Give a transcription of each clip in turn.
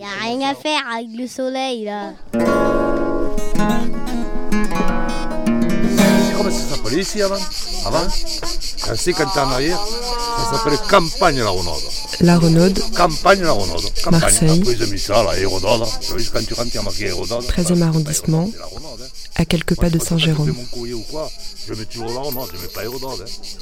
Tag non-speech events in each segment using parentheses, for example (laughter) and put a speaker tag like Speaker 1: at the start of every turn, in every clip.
Speaker 1: Y a rien à faire avec le soleil là.
Speaker 2: Comment ça s'appelait ici avant Avant Quand c'est quand t'es en arrière, ça s'appelait Campagne la Renaude.
Speaker 3: La Renaude,
Speaker 2: Campagne la Renaude. Campagne.
Speaker 3: Marseille.
Speaker 2: Après ils ont mis ça, là, Hérodode. Tu vois, quand tu rentres, il y a marqué Hérodode.
Speaker 3: 13e arrondissement,
Speaker 2: hein.
Speaker 3: à quelques pas de Saint-Jérôme.
Speaker 2: je mets toujours la Renaude, je mets pas Hérodode. Hein.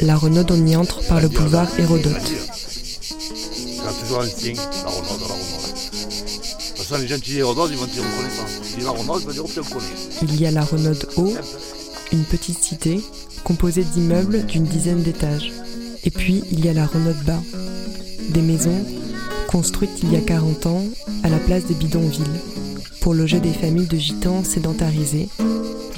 Speaker 3: La Renaude, on y entre par le boulevard Hérodote.
Speaker 2: La Renaude, la Renaude. De toute façon, les gens qui disent ils vont dire on connaît pas. Si la Renaude, ils vont dire on connaît.
Speaker 3: Il y a la Renaude Haut, une petite cité composée d'immeubles d'une dizaine d'étages. Et puis, il y a la Renaude Bas, des maisons construites il y a 40 ans à la place des bidonvilles, pour loger des familles de gitans sédentarisés,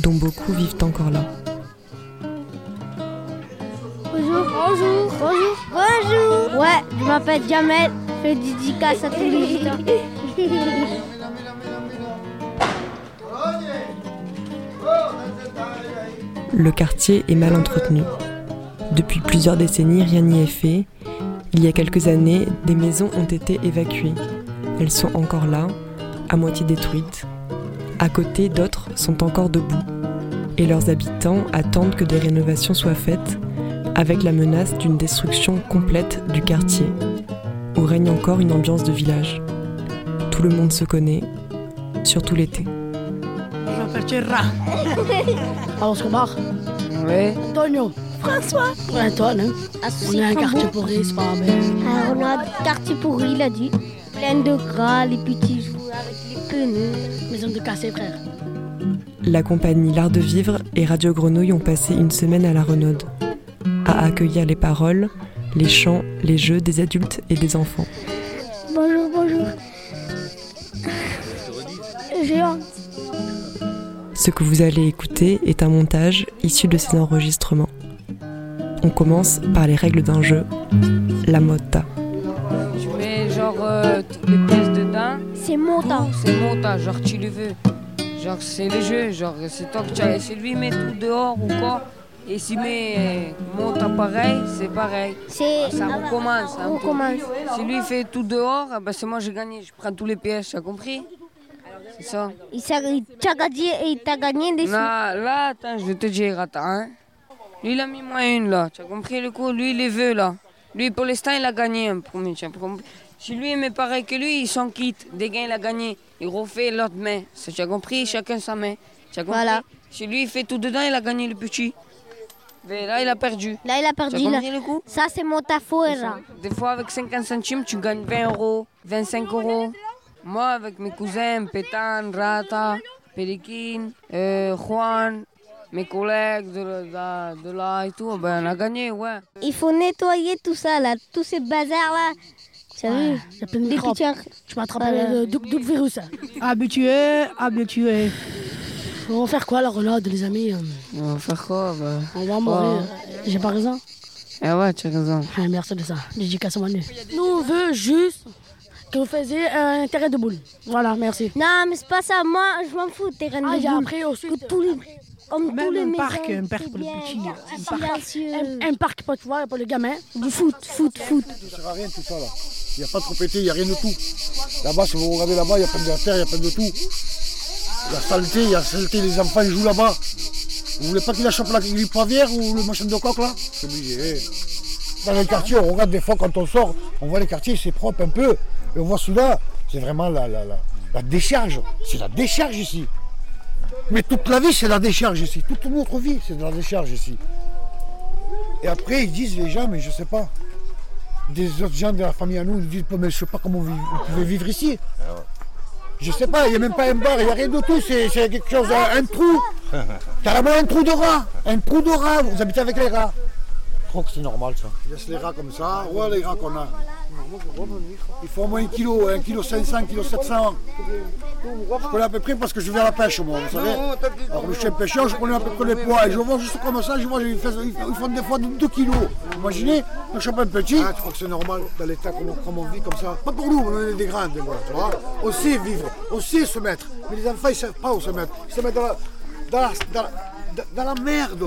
Speaker 3: dont beaucoup vivent encore là.
Speaker 1: Bonjour, bonjour, bonjour, bonjour. Ouais, je m'appelle Jamel,
Speaker 3: Le quartier est mal entretenu. Depuis plusieurs décennies, rien n'y est fait. Il y a quelques années, des maisons ont été évacuées. Elles sont encore là, à moitié détruites. À côté, d'autres sont encore debout. Et leurs habitants attendent que des rénovations soient faites, avec la menace d'une destruction complète du quartier, où règne encore une ambiance de village. Tout le monde se connaît, surtout l'été.
Speaker 4: Je m'appelle Thierry. (laughs) Vamos Comar.
Speaker 5: Oui.
Speaker 4: Antonio. François. Antoine. Hein. On est un quartier pourri, c'est pas bien.
Speaker 1: Ah, on a un quartier pourri, il a dit. Plein de gras, les petits jouets avec les pneus.
Speaker 4: Maison de cassé, frère.
Speaker 3: La compagnie L'Art de Vivre et Radio Grenouille ont passé une semaine à la Renaude, à accueillir les paroles, les chants, les jeux des adultes et des enfants.
Speaker 1: Bonjour, bonjour. J'ai.
Speaker 3: Ce que vous allez écouter est un montage issu de ces enregistrements. On commence par les règles d'un jeu, la mota.
Speaker 5: Tu mets genre euh, toutes les pièces dedans?
Speaker 1: C'est mon temps.
Speaker 5: C'est mon tas, genre tu le veux. Genre c'est le jeu, genre c'est toi que tu as. Si lui met tout dehors ou quoi, et s'il met euh, mon tas pareil, c'est pareil. Ça recommence. un
Speaker 1: On
Speaker 5: peu.
Speaker 1: commence.
Speaker 5: Si lui fait tout dehors, bah, c'est moi j'ai gagné. Je prends tous les pièces, tu as compris? C'est ça.
Speaker 1: Il t'a gagné, il t'a gagné des sous.
Speaker 5: Là, attends, je vais te dire, attends. Hein. Lui, il a mis moins une, là. Tu as compris le coup? Lui, il les veut, là. Lui, pour l'instant, il a gagné un premier. tu as compris? Si lui il met pareil que lui, il s'en quitte. Des gains, il a gagné. Il refait l'autre main. Tu as compris? Chacun sa main. Tu as compris?
Speaker 1: Voilà.
Speaker 5: Si lui, il fait tout dedans, il a gagné le petit. Mais là, il a perdu.
Speaker 1: Là, il a perdu. Là.
Speaker 5: compris le coup
Speaker 1: Ça, c'est.
Speaker 5: Des fois, avec 50 centimes, tu gagnes 20 euros, 25 euros. Moi, avec mes cousins, Pétan, Rata, Perikin, euh, Juan, mes collègues de, là- de là et tout, ben, on a gagné, ouais.
Speaker 1: Il faut nettoyer tout ça, là. Tous ces bazars, là. Tu as vu?
Speaker 4: Il y a plein de
Speaker 1: Des
Speaker 4: microbes.
Speaker 1: petits-
Speaker 4: Tu m'as attrapé le double double virus. (laughs) Habitué, habitué. On va faire quoi la renaude, les amis
Speaker 5: On va faire quoi ben
Speaker 4: On va mourir. J'ai pas raison
Speaker 5: Eh ouais, tu as raison.
Speaker 4: Ah, Merci de ça. Dédicace à Manu. Nous, on veut juste que vous faisiez un terrain de boule. Voilà, merci.
Speaker 1: Non, mais c'est pas ça. Moi, je m'en fous, terrain
Speaker 4: Ah,
Speaker 1: de
Speaker 4: il y a
Speaker 1: boule.
Speaker 4: après aussi.
Speaker 1: Que tous les, comme
Speaker 4: Même
Speaker 1: tous les
Speaker 4: un
Speaker 1: maisons,
Speaker 4: parc, un parc
Speaker 1: c'est
Speaker 4: pour les petits, un
Speaker 1: silencieux.
Speaker 4: Un, un parc pour, tu vois, pour les gamins.
Speaker 1: Du foot, foot, foot.
Speaker 2: Ça sert à rien tout ça là. Il n'y a pas de propriété, il n'y a rien de tout. Là-bas, si vous regardez là-bas, il y a plein de terre, il y a plein de tout. La saleté, il y a saleté, les enfants ils jouent là-bas. Vous voulez pas qu'il chope la grippe poivière ou le machin de coq là C'est obligé. Dans les quartiers, on regarde des fois quand on sort, on voit les quartiers, c'est propre un peu. Et on voit soudain, c'est vraiment la, la, la, la décharge. C'est la décharge ici. Mais toute la vie, c'est la décharge ici. Toute notre vie, c'est de la décharge ici. Et après, ils disent les gens, mais je sais pas des autres gens de la famille à nous, ils disent mais je sais pas comment vous, vous pouvez vivre ici. Je sais pas, il n'y a même pas un bar, il n'y a rien de tout, c'est quelque chose, un, un trou. (laughs) Carrément un trou de rat. Un trou de rat, vous habitez avec les rats. Je crois que c'est normal ça. Laisse les rats comme ça, voilà les rats qu'on a? Il faut au moins un kilo, un kilo 500, un kilo 700. Je connais à peu près parce que je vais à la pêche moi, vous savez. Alors je suis un pêcheur, je connais à peu près les poids. Et je vois juste comme ça, je vois, ils font, des fois 2 kilos. Imaginez, chope un petit. Ah, tu crois que c'est normal dans l'état comme, on vit comme ça? Pas pour nous, on est des grands, des fois, tu vois. On sait vivre, on sait se mettre. Mais les enfants, ils ne savent pas où se mettre. Ils se mettent dans la, dans la, merde.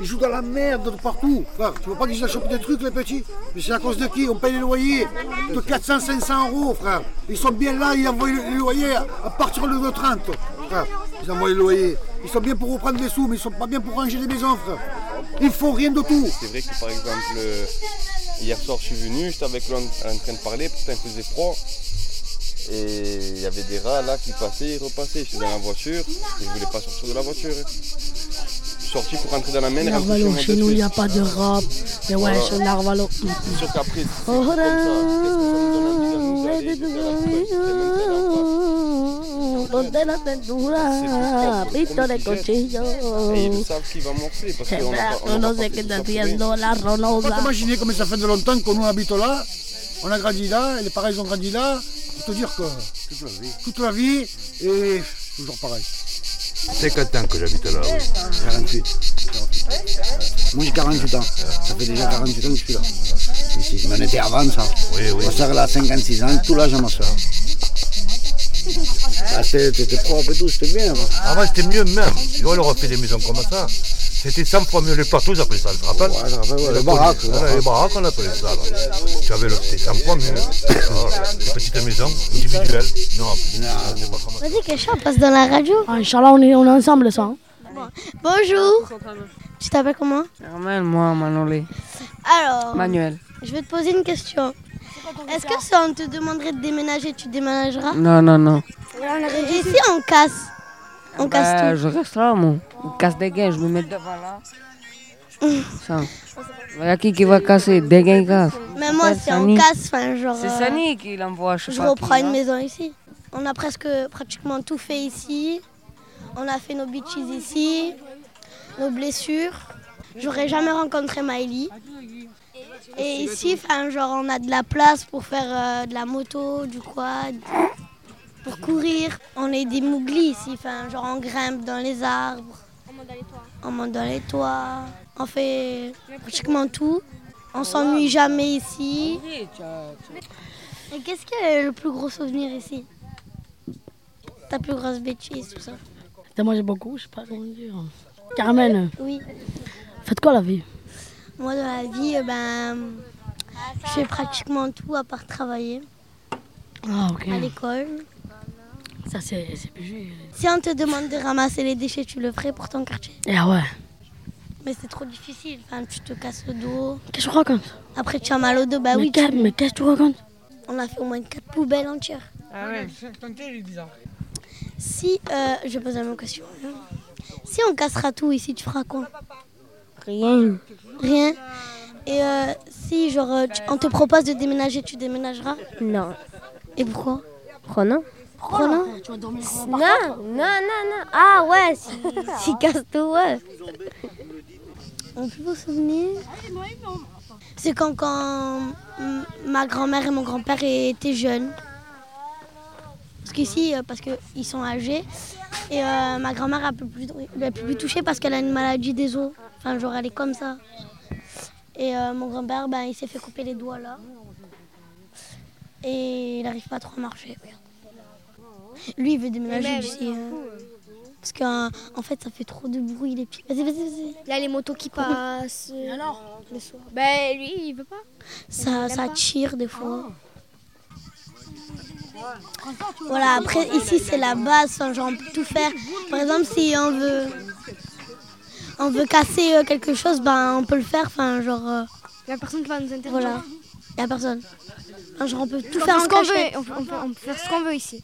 Speaker 2: Ils jouent dans la merde de partout. Frère, tu vois pas qu'ils achètent des trucs, les petits? Mais c'est à cause de qui? On paye les loyers de 400, 500 euros, frère. Ils sont bien là, ils envoient les loyers à partir de 30. Frère, ils envoient les loyers. Ils sont bien pour reprendre des sous, mais ils sont pas bien pour ranger les maisons, frère. Ils font rien de tout.
Speaker 6: C'est vrai que par exemple, euh, hier soir je suis venu, j'étais avec lui en, train de parler, pourtant il faisait froid. Et il y avait des rats là qui passaient et repassaient. J'étais dans la voiture, je voulais pas sortir de la voiture. hein. Je suis sorti pour rentrer dans la main
Speaker 4: Narvalo,
Speaker 6: chez
Speaker 4: nous, il n'y a pas de rap. Mais ouais, chez Narvalo.
Speaker 6: C'est sûr qu'après, c'est
Speaker 4: Oh,
Speaker 6: comme ça. Qu'est-ce que ça me donne envie d'aller d'aller
Speaker 4: Donde la tendura, pito de cuchillo.
Speaker 6: Et ils savent qui va morfler parce qu'on pas, on
Speaker 4: No,
Speaker 6: n'a
Speaker 4: no sé qué está
Speaker 6: pour
Speaker 4: haciendo la ronosa.
Speaker 2: t'imaginer comme ça fait de longtemps que nous habitons là. On a grandi là, et les parents ils ont grandi là. Faut te dire que toute la vie, toute la vie et toujours pareil.
Speaker 7: 50 ans que j'habite là. oui.
Speaker 8: 48. Moi j'ai 48 ans. Ça fait déjà 48 ans que je suis là. Ici. Je m'en étais avant ça.
Speaker 7: Oui, oui.
Speaker 8: Ma soeur elle a 56 ans, tout l'âge à ma soeur. Ah, c'était propre et tout, c'était bien avant.
Speaker 7: Avant c'était mieux même. On leur a fait des maisons comme ça. C'était 100 fois mieux les ils appelaient ça, tu te rappelles
Speaker 8: Ouais, je rappelle, ouais,
Speaker 7: Les
Speaker 8: les baraques, les
Speaker 7: Voilà, Les baraques, on appelait ça. là. Tu avais le, c'était 100 fois mieux. Voilà, Des petites maisons individuelles. Non, ça.
Speaker 1: Vas-y, Kesha, on passe dans la radio.
Speaker 4: Ah, Inch'Allah, on est, on est ensemble, ça. hein.
Speaker 1: Bonjour. Tu t'appelles comment?
Speaker 5: Normal, moi, Manolé.
Speaker 1: Alors,
Speaker 5: Manuel.
Speaker 1: je vais te poser une question. Est-ce que si on te demanderait de déménager, tu déménageras?
Speaker 5: Non, non, non.
Speaker 1: Ici, on casse. On
Speaker 5: Bah,
Speaker 1: casse
Speaker 5: je reste là, moi. On casse des gains, je me mets devant là. (laughs) Ça. Il y a qui qui va casser Des gains, casse.
Speaker 1: tout. Mais moi,
Speaker 5: c'est
Speaker 1: si on casse, enfin, genre.
Speaker 5: C'est
Speaker 1: euh,
Speaker 5: Sani qui l'envoie, je sais
Speaker 1: Je reprends une
Speaker 5: là.
Speaker 1: maison ici. On a presque pratiquement tout fait ici. On a fait nos beaches ici, nos blessures. J'aurais jamais rencontré Miley. Et ici, enfin, genre, on a de la place pour faire euh, de la moto, du quad, pour courir. On est des mouglis ici, enfin, genre, on grimpe dans les arbres. On monte dans les toits. On fait pratiquement tout. On s'ennuie jamais ici. Et qu'est-ce qui est le plus gros souvenir ici? Ta plus grosse bêtise, tout ça
Speaker 4: T'as mangé beaucoup, je sais pas comment dire. Carmen,
Speaker 1: Oui.
Speaker 4: faites quoi la vie?
Speaker 1: Moi, dans la vie, euh, ben, je fais pratiquement tout à part travailler
Speaker 4: Ah, ok.
Speaker 1: à l'école.
Speaker 4: Ça, c'est plus.
Speaker 1: Si on te demande de ramasser les déchets, tu le ferais pour ton quartier?
Speaker 4: Ah ouais.
Speaker 1: Mais c'est trop difficile. Enfin, tu te casses le dos.
Speaker 4: Qu'est-ce que tu racontes?
Speaker 1: Après, tu as mal au dos. Bah
Speaker 4: mais
Speaker 1: oui, tu-
Speaker 4: mais qu'est-ce que tu racontes?
Speaker 1: On a fait au moins quatre poubelles entières. Si, euh, je vais poser la même question. Si on cassera tout ici, tu feras quoi?
Speaker 5: Rien.
Speaker 1: Rien? Et euh, si, genre, euh, tu- on te propose de déménager, tu déménageras?
Speaker 9: Non.
Speaker 1: Et pourquoi? Pourquoi non?
Speaker 9: Non, non, non, non. Ah ouais, si, si casse tout, ouais.
Speaker 1: On peut vous souvenir C'est quand, quand ma grand-mère et mon grand-père étaient jeunes. Parce qu'ici, euh, parce qu'ils sont âgés. Et euh, ma grand-mère a pu plus, elle a pu plus toucher parce qu'elle a une maladie des os. Enfin, genre, elle est comme ça. Et euh, mon grand-père, ben, il s'est fait couper les doigts là. Et il n'arrive pas trop à marcher. Lui, il veut déménager d'ici. euh, parce qu'en en fait, ça fait trop de bruit, les pieds. Vas-y, vas-y, vas-y.
Speaker 9: Il y a les motos qui passent. alors Le soir. Ben lui, il veut pas.
Speaker 1: Ça, ça tire des fois. Voilà, après ici c'est la base, genre on peut tout faire. Par exemple, si on veut, on veut casser euh, quelque chose, ben on peut le faire. Enfin, genre, euh,
Speaker 9: Il y a personne qui va nous interdire.
Speaker 1: voilà, il n'y a personne. Enfin, genre on peut tout
Speaker 9: On
Speaker 1: faire en
Speaker 9: ce qu'on
Speaker 1: cachette.
Speaker 9: veut. On peut, on peut- on peut faire ce qu'on veut ici.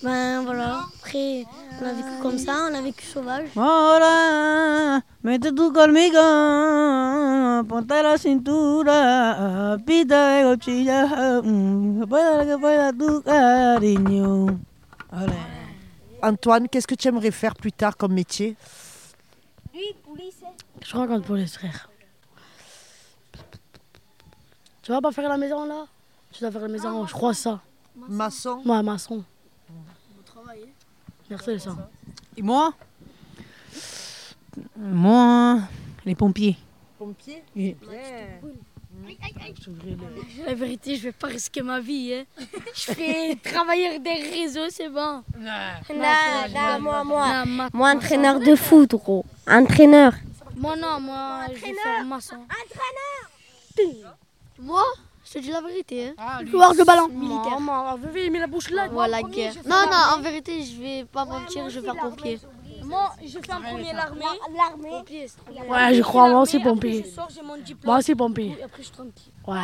Speaker 1: Ben voilà, après on a vécu comme ça, on a vécu sauvage.
Speaker 10: Ahora, mete tu conmigo, ponte la cintura, pita de cochilla, mm, pueda, que pueda tu cariño. Allez.
Speaker 11: Antoine, qu'est-ce que tu aimerais faire plus tard comme métier?
Speaker 4: Je raconte pour les frères. Tu vas pas faire la maison là? Tu dois faire la maison, je crois ça.
Speaker 11: Maçon
Speaker 4: Ouais, maçon. Merci ça.
Speaker 10: Et moi? Moi, les pompiers.
Speaker 11: Pompier
Speaker 10: Oui.
Speaker 12: La vérité, je vais pas risquer ma vie. Hein. Je fais (laughs) travailleur des réseaux, c'est bon.
Speaker 9: Non, non, moi, moi.
Speaker 12: Non, ma-
Speaker 9: Moi, entraîneur de foot, gros. Entraîneur.
Speaker 12: Moi non, moi je vais faire maçon.
Speaker 9: Entraîneur
Speaker 12: Moi? Je te dis la vérité. Hein.
Speaker 4: Joueur de ballon.
Speaker 12: Militaire.
Speaker 4: Maman, il met la bouche là.
Speaker 12: Voilà, guerre. Non, non, en vérité, je vais pas mentir, je vais faire pompier.
Speaker 4: Moi, je fais en premier l'armée.
Speaker 9: L'armée.
Speaker 12: C'est.
Speaker 4: Ouais, je crois, moi aussi pompier. Moi aussi pompier.
Speaker 12: Et après, je suis tranquille.
Speaker 4: Ouais.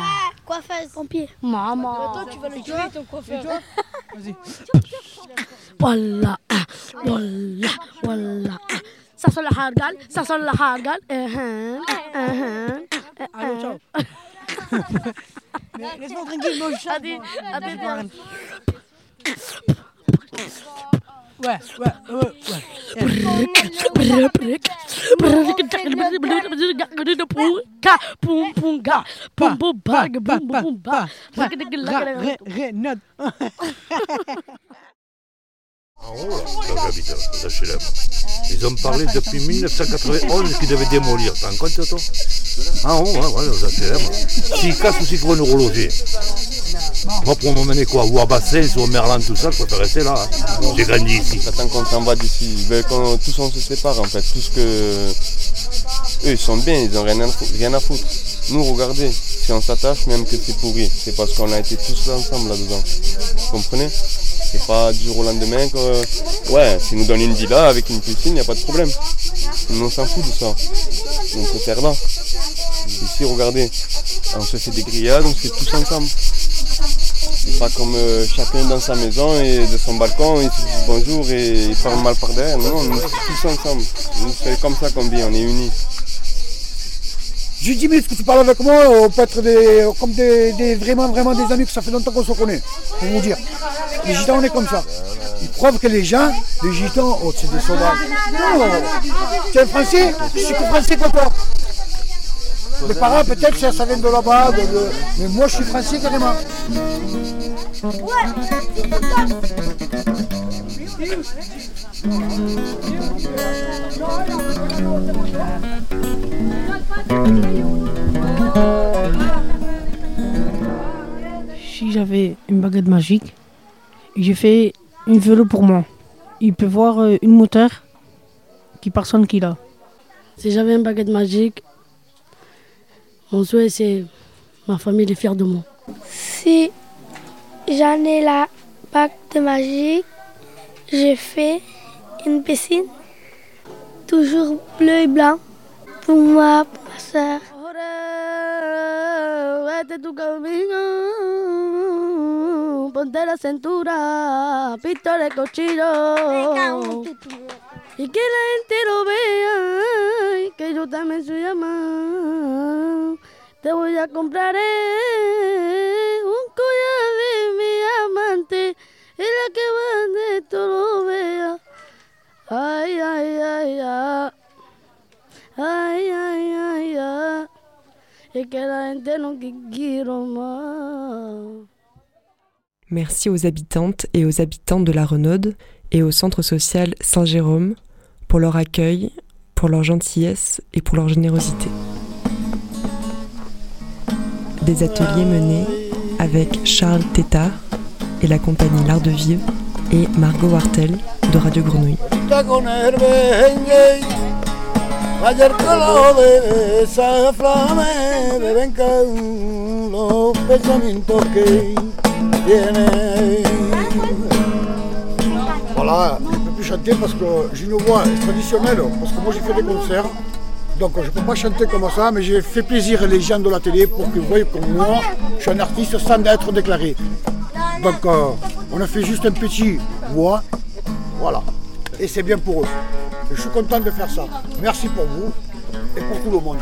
Speaker 1: Coiffeuse.
Speaker 12: Pompier.
Speaker 4: Maman.
Speaker 12: Toi, tu vas le tuer, ton coiffeur. (laughs)
Speaker 10: Vas-y.
Speaker 4: Voilà, ah, voilà, voilà. ah. Ça sent la hargal, ça sent la hargal. Uh-huh, uh-huh, uh-huh.
Speaker 10: Allez, ciao. (laughs) Laisse-moi tranquille, moi je chante.
Speaker 4: Allez,
Speaker 10: moi.
Speaker 4: allez,
Speaker 10: Je vois
Speaker 4: viens.
Speaker 10: Ouais, ouais, ouais, ouais.
Speaker 7: Ils ont parlé depuis 1991 qu'ils devaient démolir. T'en compte, toi? Haut, hein, ouais, aux HLM. S'ils cassent aussi pour un neurologie. Moi, pour m'emmener quoi Ou à Bassin, ou au Merlan, tout ça, je préfère rester là. hein. J'ai grandi ici.
Speaker 6: J'attends qu'on s'en va d'ici. Ben, tous on se sépare en fait. Tout ce que. Eux ils sont bien, ils n'ont rien, à rien à foutre. Nous regardez, si on s'attache, même que c'est pourri, c'est parce qu'on a été tous là ensemble là-dedans. Vous comprenez? C'est pas du jour au lendemain que. Ouais, s'ils nous donnent une villa avec une piscine, il n'y a pas de problème. Nous on s'en fout de ça. On se perd là. Ici regardez, on se fait des grillades, on se fait tous ensemble. C'est pas comme euh, chacun dans sa maison et de son balcon, ils se disent bonjour et ils parlent mal par derrière. Non, nous sommes tous ensemble. Nous, c'est comme ça qu'on vit, on est unis.
Speaker 2: J'ai 10 minutes que tu parles avec moi, on peut être des, comme des, des- vraiment, vraiment des amis que ça fait longtemps qu'on se connaît, pour vous dire. Les gitans, on est comme ça. Ils prouvent que les gens, les gitans, oh, c'est des sauvages. Non, tu es un français, je suis français comme toi. Mes parents, peut-être, ça, ça vient de là-bas, mais moi, je suis français carrément.
Speaker 10: Si j'avais une baguette magique, j'ai fait une vélo pour moi. Il peut voir euh, une moteur qui personne qui l'a.
Speaker 4: Si j'avais une baguette magique, mon souhait c'est ma famille est fière de moi.
Speaker 1: Si j'en ai la bague de magie, j'ai fait une piscine, toujours bleu et blanc, pour moi, pour ma soeur.
Speaker 4: Tu camino, ponte la cintura, pistola y cuchillo. Y que la gente lo vea, y que yo también soy amado. Te voy a comprar eh, un collar de mi amante,
Speaker 3: Merci aux habitantes et aux habitants de la Renaude et au centre social Saint-Jérôme pour leur accueil, pour leur gentillesse et pour leur générosité. Des ateliers menés avec Charles Tétard et la compagnie L'Art de Vivre et Margot Wartel de Radio Grenouille.
Speaker 2: Voilà, je ne peux plus chanter parce que j'ai une voix traditionnelle, parce que moi j'ai fait des concerts. Donc je ne peux pas chanter comme ça, mais j'ai fait plaisir les gens de la télé pour qu'ils voient que moi, je suis un artiste sans être déclaré. Donc euh, on a fait juste un petit voix, voilà. Et c'est bien pour eux. Je suis content de faire ça. Merci pour vous et pour tout le monde.